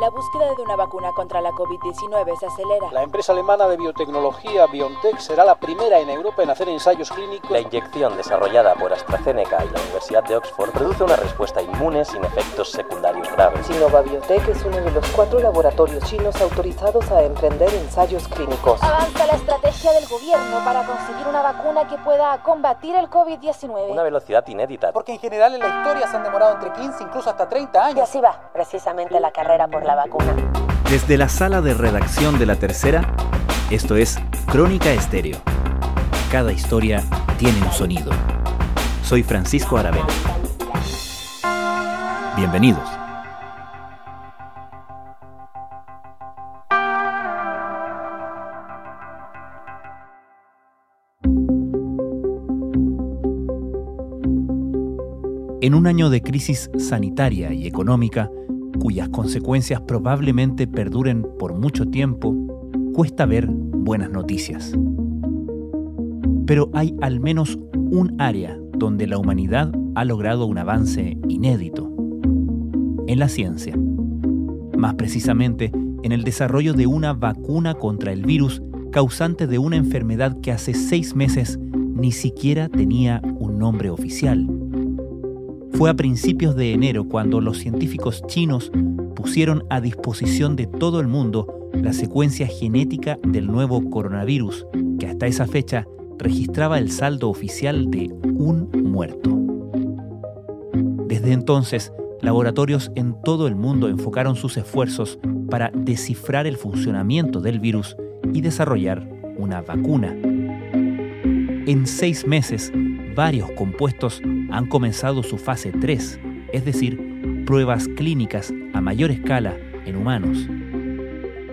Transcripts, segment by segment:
La búsqueda de una vacuna contra la COVID-19 se acelera. La empresa alemana de biotecnología BioNTech será la primera en Europa en hacer ensayos clínicos. La inyección desarrollada por AstraZeneca y la Universidad de Oxford produce una respuesta inmune sin efectos secundarios graves. Sinova Biotech es uno de los cuatro laboratorios chinos autorizados a emprender ensayos clínicos. Avanza la estrategia del gobierno para conseguir una vacuna que pueda combatir el COVID-19. Una velocidad inédita. Porque en general en la historia se han demorado entre 15 incluso hasta 30 años. Y así va, precisamente la carrera por la vacuna. Desde la sala de redacción de La Tercera, esto es Crónica Estéreo. Cada historia tiene un sonido. Soy Francisco Aravena. Bienvenidos. En un año de crisis sanitaria y económica, cuyas consecuencias probablemente perduren por mucho tiempo, cuesta ver buenas noticias. Pero hay al menos un área donde la humanidad ha logrado un avance inédito, en la ciencia. Más precisamente, en el desarrollo de una vacuna contra el virus causante de una enfermedad que hace seis meses ni siquiera tenía un nombre oficial fue a principios de enero cuando los científicos chinos pusieron a disposición de todo el mundo la secuencia genética del nuevo coronavirus, que hasta esa fecha registraba el saldo oficial de un muerto. Desde entonces, laboratorios en todo el mundo enfocaron sus esfuerzos para descifrar el funcionamiento del virus y desarrollar una vacuna. En seis meses, varios compuestos han comenzado su fase 3, es decir, pruebas clínicas a mayor escala en humanos.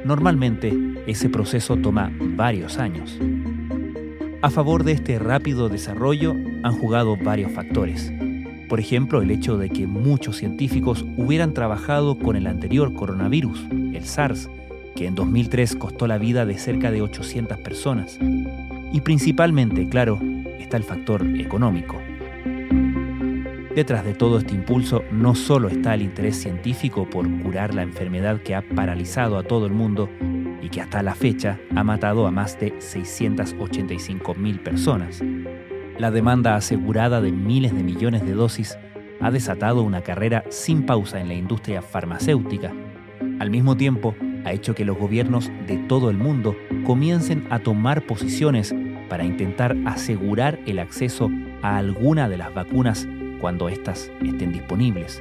Normalmente, ese proceso toma varios años. A favor de este rápido desarrollo han jugado varios factores. Por ejemplo, el hecho de que muchos científicos hubieran trabajado con el anterior coronavirus, el SARS, que en 2003 costó la vida de cerca de 800 personas. Y principalmente, claro, está el factor económico. Detrás de todo este impulso no solo está el interés científico por curar la enfermedad que ha paralizado a todo el mundo y que hasta la fecha ha matado a más de 685.000 personas. La demanda asegurada de miles de millones de dosis ha desatado una carrera sin pausa en la industria farmacéutica. Al mismo tiempo, ha hecho que los gobiernos de todo el mundo comiencen a tomar posiciones para intentar asegurar el acceso a alguna de las vacunas cuando éstas estén disponibles.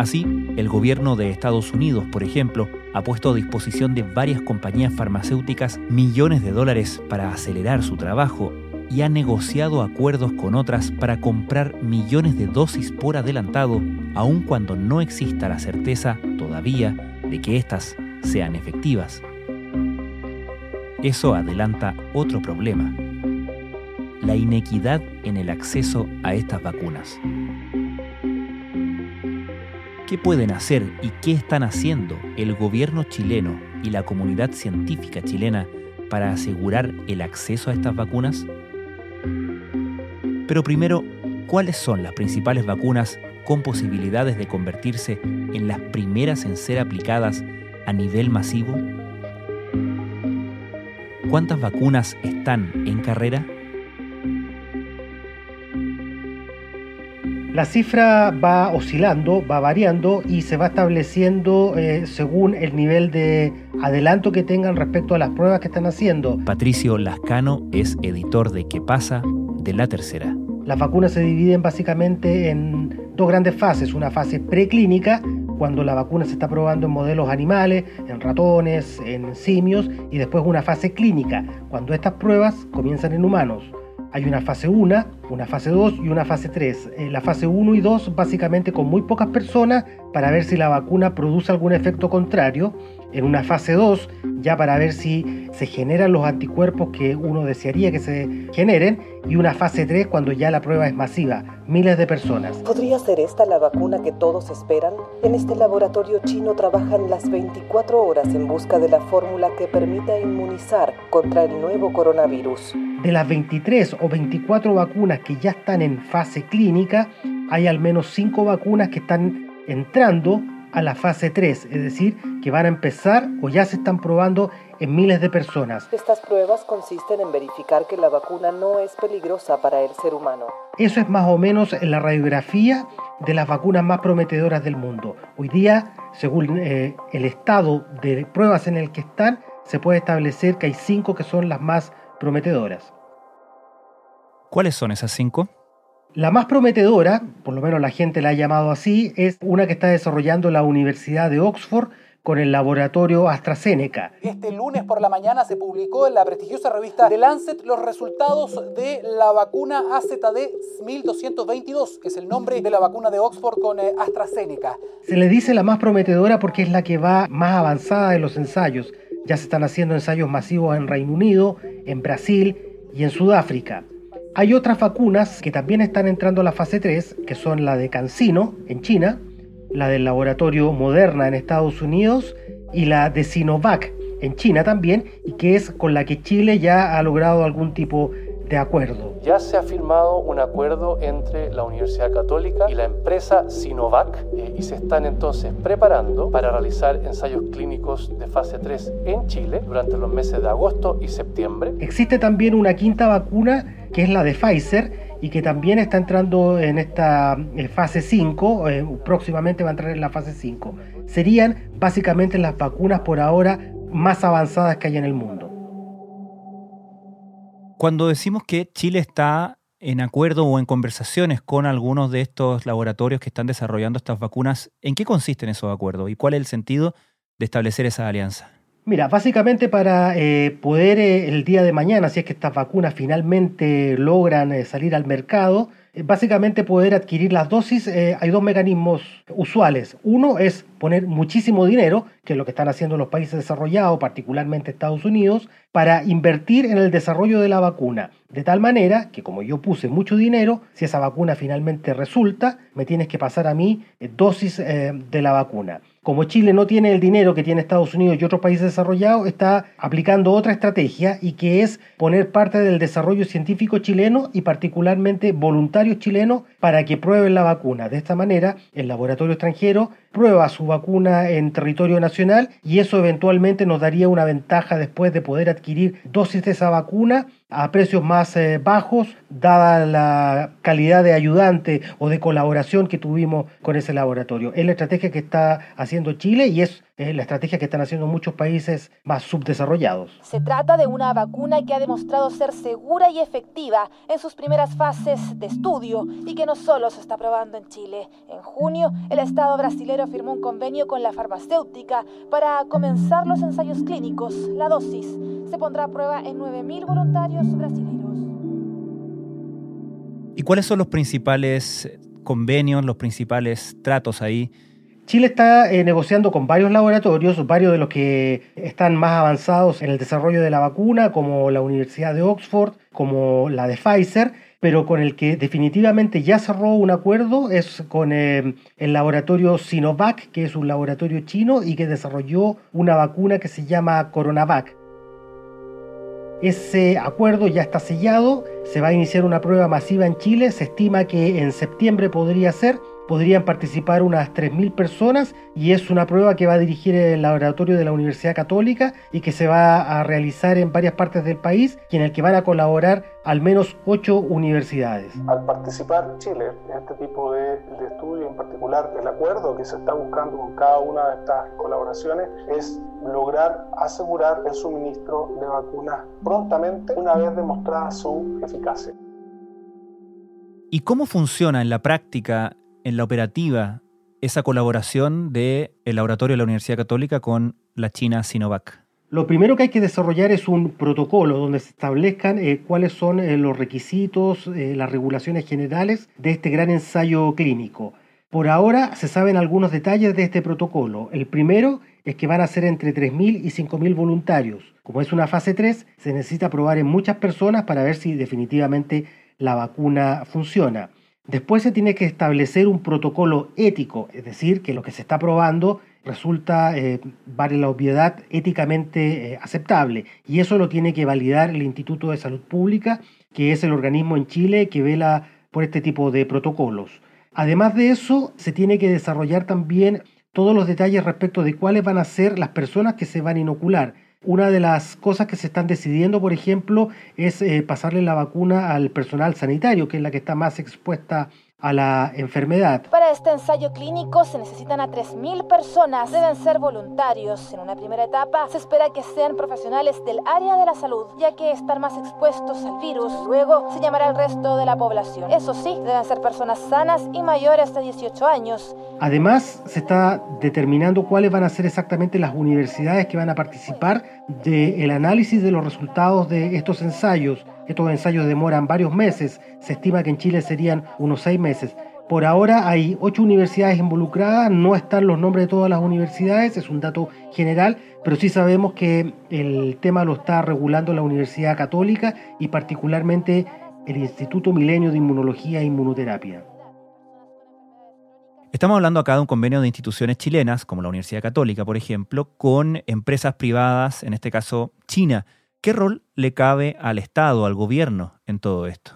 Así, el gobierno de Estados Unidos, por ejemplo, ha puesto a disposición de varias compañías farmacéuticas millones de dólares para acelerar su trabajo y ha negociado acuerdos con otras para comprar millones de dosis por adelantado, aun cuando no exista la certeza todavía de que éstas sean efectivas. Eso adelanta otro problema, la inequidad en el acceso a estas vacunas. ¿Qué pueden hacer y qué están haciendo el gobierno chileno y la comunidad científica chilena para asegurar el acceso a estas vacunas? Pero primero, ¿cuáles son las principales vacunas con posibilidades de convertirse en las primeras en ser aplicadas a nivel masivo? ¿Cuántas vacunas están en carrera? La cifra va oscilando, va variando y se va estableciendo eh, según el nivel de adelanto que tengan respecto a las pruebas que están haciendo. Patricio Lascano es editor de ¿Qué pasa? de La Tercera. Las vacunas se dividen básicamente en dos grandes fases, una fase preclínica cuando la vacuna se está probando en modelos animales, en ratones, en simios, y después una fase clínica, cuando estas pruebas comienzan en humanos. Hay una fase 1, una fase 2 y una fase 3. Eh, la fase 1 y 2 básicamente con muy pocas personas para ver si la vacuna produce algún efecto contrario. En una fase 2 ya para ver si se generan los anticuerpos que uno desearía que se generen. Y una fase 3 cuando ya la prueba es masiva, miles de personas. ¿Podría ser esta la vacuna que todos esperan? En este laboratorio chino trabajan las 24 horas en busca de la fórmula que permita inmunizar contra el nuevo coronavirus. De las 23 o 24 vacunas que ya están en fase clínica, hay al menos 5 vacunas que están entrando a la fase 3, es decir, que van a empezar o ya se están probando en miles de personas. Estas pruebas consisten en verificar que la vacuna no es peligrosa para el ser humano. Eso es más o menos la radiografía de las vacunas más prometedoras del mundo. Hoy día, según eh, el estado de pruebas en el que están, se puede establecer que hay cinco que son las más prometedoras. ¿Cuáles son esas cinco? La más prometedora, por lo menos la gente la ha llamado así, es una que está desarrollando la Universidad de Oxford con el laboratorio AstraZeneca. Este lunes por la mañana se publicó en la prestigiosa revista The Lancet los resultados de la vacuna AZD 1222, que es el nombre de la vacuna de Oxford con eh, AstraZeneca. Se le dice la más prometedora porque es la que va más avanzada de los ensayos. Ya se están haciendo ensayos masivos en Reino Unido, en Brasil y en Sudáfrica. Hay otras vacunas que también están entrando a la fase 3, que son la de Cancino en China, la del laboratorio Moderna en Estados Unidos y la de Sinovac en China también, y que es con la que Chile ya ha logrado algún tipo de acuerdo. Ya se ha firmado un acuerdo entre la Universidad Católica y la empresa Sinovac eh, y se están entonces preparando para realizar ensayos clínicos de fase 3 en Chile durante los meses de agosto y septiembre. Existe también una quinta vacuna que es la de Pfizer y que también está entrando en esta eh, fase 5, eh, próximamente va a entrar en la fase 5. Serían básicamente las vacunas por ahora más avanzadas que hay en el mundo. Cuando decimos que Chile está en acuerdo o en conversaciones con algunos de estos laboratorios que están desarrollando estas vacunas, ¿en qué consisten esos acuerdos y cuál es el sentido de establecer esa alianza? Mira, básicamente para eh, poder eh, el día de mañana, si es que estas vacunas finalmente logran eh, salir al mercado, básicamente poder adquirir las dosis, hay dos mecanismos usuales. Uno es poner muchísimo dinero, que es lo que están haciendo los países desarrollados, particularmente Estados Unidos, para invertir en el desarrollo de la vacuna. De tal manera que como yo puse mucho dinero, si esa vacuna finalmente resulta, me tienes que pasar a mí dosis de la vacuna. Como Chile no tiene el dinero que tiene Estados Unidos y otros países desarrollados, está aplicando otra estrategia y que es poner parte del desarrollo científico chileno y particularmente voluntarios chilenos para que prueben la vacuna. De esta manera, el laboratorio extranjero prueba su vacuna en territorio nacional y eso eventualmente nos daría una ventaja después de poder adquirir dosis de esa vacuna a precios más eh, bajos, dada la calidad de ayudante o de colaboración que tuvimos con ese laboratorio. Es la estrategia que está haciendo Chile y es la estrategia que están haciendo muchos países más subdesarrollados. Se trata de una vacuna que ha demostrado ser segura y efectiva en sus primeras fases de estudio y que no solo se está probando en Chile. En junio, el Estado brasilero firmó un convenio con la farmacéutica para comenzar los ensayos clínicos. La dosis se pondrá a prueba en 9.000 voluntarios brasileños. ¿Y cuáles son los principales convenios, los principales tratos ahí? Chile está eh, negociando con varios laboratorios, varios de los que están más avanzados en el desarrollo de la vacuna, como la Universidad de Oxford, como la de Pfizer, pero con el que definitivamente ya cerró un acuerdo es con eh, el laboratorio Sinovac, que es un laboratorio chino y que desarrolló una vacuna que se llama Coronavac. Ese acuerdo ya está sellado, se va a iniciar una prueba masiva en Chile, se estima que en septiembre podría ser, podrían participar unas 3.000 personas y es una prueba que va a dirigir el laboratorio de la Universidad Católica y que se va a realizar en varias partes del país y en el que van a colaborar al menos 8 universidades. Al participar Chile en este tipo de, de estudio, en particular el acuerdo que se está buscando con cada una de estas colaboraciones es lograr asegurar el suministro de vacunas prontamente una vez demostrada su eficacia. ¿Y cómo funciona en la práctica en la operativa esa colaboración del el laboratorio de la Universidad Católica con la China Sinovac? Lo primero que hay que desarrollar es un protocolo donde se establezcan eh, cuáles son eh, los requisitos, eh, las regulaciones generales de este gran ensayo clínico. Por ahora se saben algunos detalles de este protocolo. El primero es que van a ser entre 3.000 y 5.000 voluntarios. Como es una fase 3, se necesita probar en muchas personas para ver si definitivamente la vacuna funciona. Después se tiene que establecer un protocolo ético, es decir, que lo que se está probando resulta, eh, vale la obviedad, éticamente eh, aceptable. Y eso lo tiene que validar el Instituto de Salud Pública, que es el organismo en Chile que vela por este tipo de protocolos. Además de eso, se tiene que desarrollar también todos los detalles respecto de cuáles van a ser las personas que se van a inocular. Una de las cosas que se están decidiendo, por ejemplo, es eh, pasarle la vacuna al personal sanitario, que es la que está más expuesta a la enfermedad. Para este ensayo clínico se necesitan a 3.000 personas. Deben ser voluntarios. En una primera etapa se espera que sean profesionales del área de la salud, ya que están más expuestos al virus. Luego se llamará al resto de la población. Eso sí, deben ser personas sanas y mayores de 18 años. Además, se está determinando cuáles van a ser exactamente las universidades que van a participar del análisis de los resultados de estos ensayos. Estos ensayos demoran varios meses, se estima que en Chile serían unos seis meses. Por ahora hay ocho universidades involucradas, no están los nombres de todas las universidades, es un dato general, pero sí sabemos que el tema lo está regulando la Universidad Católica y particularmente el Instituto Milenio de Inmunología e Inmunoterapia. Estamos hablando acá de un convenio de instituciones chilenas, como la Universidad Católica, por ejemplo, con empresas privadas, en este caso China. ¿Qué rol le cabe al Estado, al gobierno en todo esto?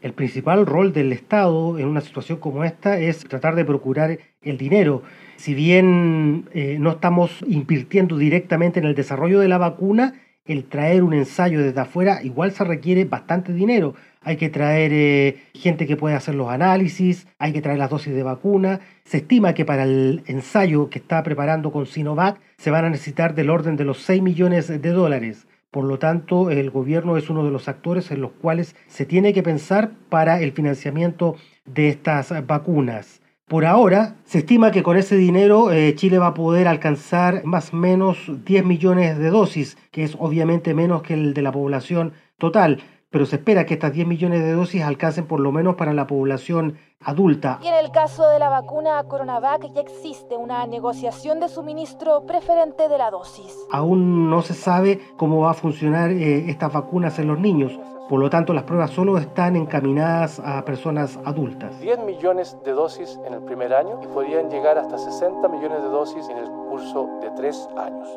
El principal rol del Estado en una situación como esta es tratar de procurar el dinero. Si bien eh, no estamos invirtiendo directamente en el desarrollo de la vacuna, el traer un ensayo desde afuera igual se requiere bastante dinero. Hay que traer eh, gente que pueda hacer los análisis, hay que traer las dosis de vacuna. Se estima que para el ensayo que está preparando con Sinovac se van a necesitar del orden de los 6 millones de dólares. Por lo tanto, el gobierno es uno de los actores en los cuales se tiene que pensar para el financiamiento de estas vacunas. Por ahora, se estima que con ese dinero eh, Chile va a poder alcanzar más o menos 10 millones de dosis, que es obviamente menos que el de la población total pero se espera que estas 10 millones de dosis alcancen por lo menos para la población adulta. Y en el caso de la vacuna Coronavac ya existe una negociación de suministro preferente de la dosis. Aún no se sabe cómo va a funcionar eh, estas vacunas en los niños. Por lo tanto, las pruebas solo están encaminadas a personas adultas. 10 millones de dosis en el primer año y podrían llegar hasta 60 millones de dosis en el curso de tres años.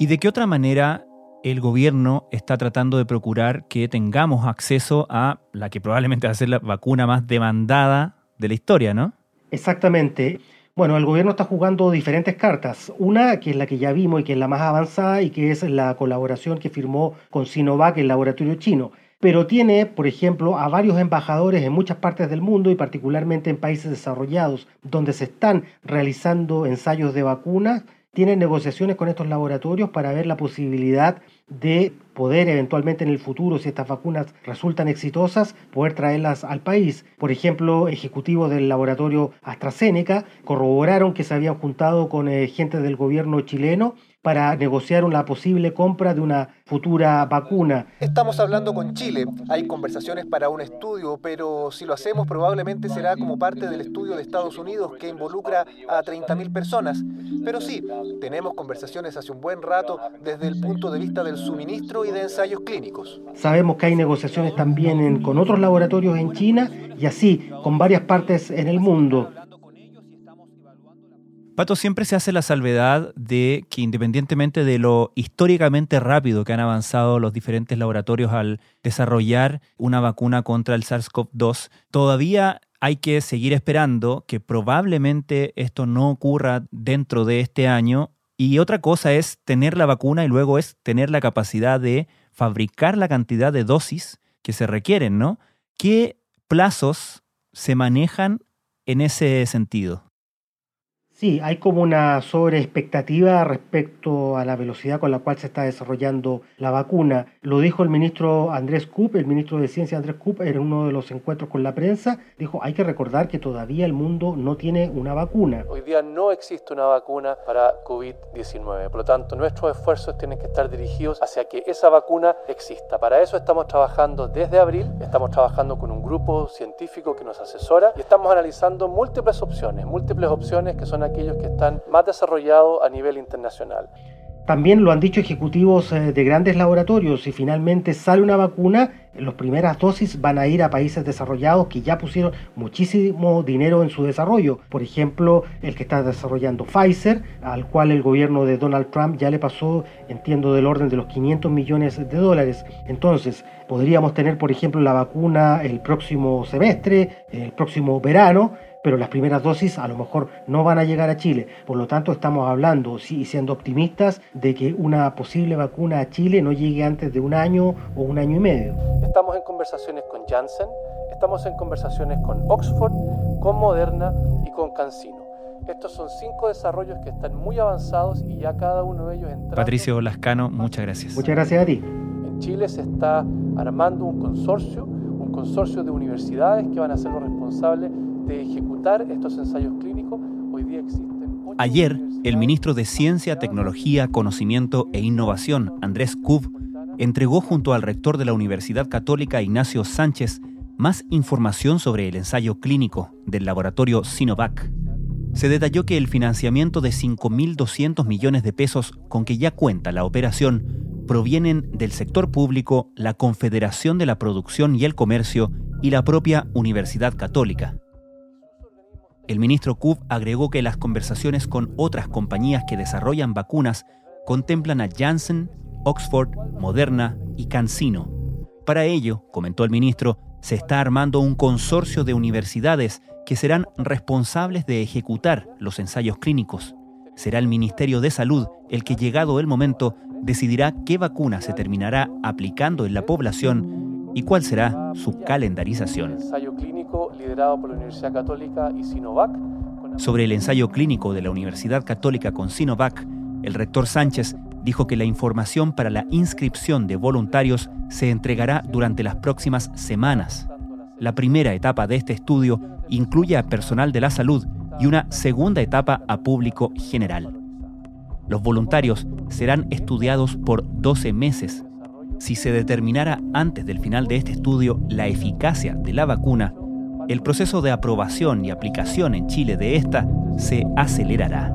¿Y de qué otra manera el gobierno está tratando de procurar que tengamos acceso a la que probablemente va a ser la vacuna más demandada de la historia, ¿no? Exactamente. Bueno, el gobierno está jugando diferentes cartas. Una, que es la que ya vimos y que es la más avanzada y que es la colaboración que firmó con Sinovac, el laboratorio chino. Pero tiene, por ejemplo, a varios embajadores en muchas partes del mundo y particularmente en países desarrollados, donde se están realizando ensayos de vacunas tienen negociaciones con estos laboratorios para ver la posibilidad de poder eventualmente en el futuro, si estas vacunas resultan exitosas, poder traerlas al país. Por ejemplo, ejecutivos del laboratorio AstraZeneca corroboraron que se habían juntado con eh, gente del gobierno chileno para negociar una posible compra de una futura vacuna. Estamos hablando con Chile. Hay conversaciones para un estudio, pero si lo hacemos probablemente será como parte del estudio de Estados Unidos que involucra a 30.000 personas. Pero sí, tenemos conversaciones hace un buen rato desde el punto de vista del suministro y de ensayos clínicos. Sabemos que hay negociaciones también con otros laboratorios en China y así con varias partes en el mundo. Pato, siempre se hace la salvedad de que independientemente de lo históricamente rápido que han avanzado los diferentes laboratorios al desarrollar una vacuna contra el SARS-CoV-2, todavía hay que seguir esperando que probablemente esto no ocurra dentro de este año. Y otra cosa es tener la vacuna y luego es tener la capacidad de fabricar la cantidad de dosis que se requieren, ¿no? ¿Qué plazos se manejan en ese sentido? Sí, hay como una sobreexpectativa respecto a la velocidad con la cual se está desarrollando la vacuna. Lo dijo el ministro Andrés Kup, el ministro de Ciencia Andrés Kup, en uno de los encuentros con la prensa. Dijo, hay que recordar que todavía el mundo no tiene una vacuna. Hoy día no existe una vacuna para COVID-19. Por lo tanto, nuestros esfuerzos tienen que estar dirigidos hacia que esa vacuna exista. Para eso estamos trabajando desde abril, estamos trabajando con un grupo científico que nos asesora y estamos analizando múltiples opciones, múltiples opciones que son aquellos que están más desarrollados a nivel internacional. También lo han dicho ejecutivos eh, de grandes laboratorios, si finalmente sale una vacuna, las primeras dosis van a ir a países desarrollados que ya pusieron muchísimo dinero en su desarrollo. Por ejemplo, el que está desarrollando Pfizer, al cual el gobierno de Donald Trump ya le pasó, entiendo, del orden de los 500 millones de dólares. Entonces, podríamos tener, por ejemplo, la vacuna el próximo semestre, el próximo verano, pero las primeras dosis a lo mejor no van a llegar a Chile. Por lo tanto, estamos hablando y siendo optimistas de que una posible vacuna a Chile no llegue antes de un año o un año y medio. Estamos en conversaciones con Janssen, estamos en conversaciones con Oxford, con Moderna y con CanSino. Estos son cinco desarrollos que están muy avanzados y ya cada uno de ellos entra. Patricio Lascano, muchas gracias. Muchas gracias a ti. En Chile se está armando un consorcio, un consorcio de universidades que van a ser los responsables de ejecutar estos ensayos clínicos, hoy día existen. Ayer, el ministro de Ciencia, Tecnología, Conocimiento e Innovación, Andrés Cub, entregó junto al rector de la Universidad Católica, Ignacio Sánchez, más información sobre el ensayo clínico del laboratorio Sinovac. Se detalló que el financiamiento de 5.200 millones de pesos con que ya cuenta la operación provienen del sector público, la Confederación de la Producción y el Comercio y la propia Universidad Católica. El ministro Kub agregó que las conversaciones con otras compañías que desarrollan vacunas contemplan a Janssen, Oxford, Moderna y CanSino. Para ello, comentó el ministro, se está armando un consorcio de universidades que serán responsables de ejecutar los ensayos clínicos. Será el Ministerio de Salud el que, llegado el momento, decidirá qué vacuna se terminará aplicando en la población y cuál será su calendarización liderado por la Universidad Católica y Sinovac. Sobre el ensayo clínico de la Universidad Católica con Sinovac, el rector Sánchez dijo que la información para la inscripción de voluntarios se entregará durante las próximas semanas. La primera etapa de este estudio incluye a personal de la salud y una segunda etapa a público general. Los voluntarios serán estudiados por 12 meses. Si se determinara antes del final de este estudio la eficacia de la vacuna, el proceso de aprobación y aplicación en Chile de esta se acelerará.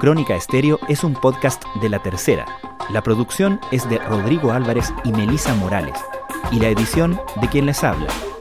Crónica Estéreo es un podcast de la tercera. La producción es de Rodrigo Álvarez y Melisa Morales. Y la edición de quien les habla,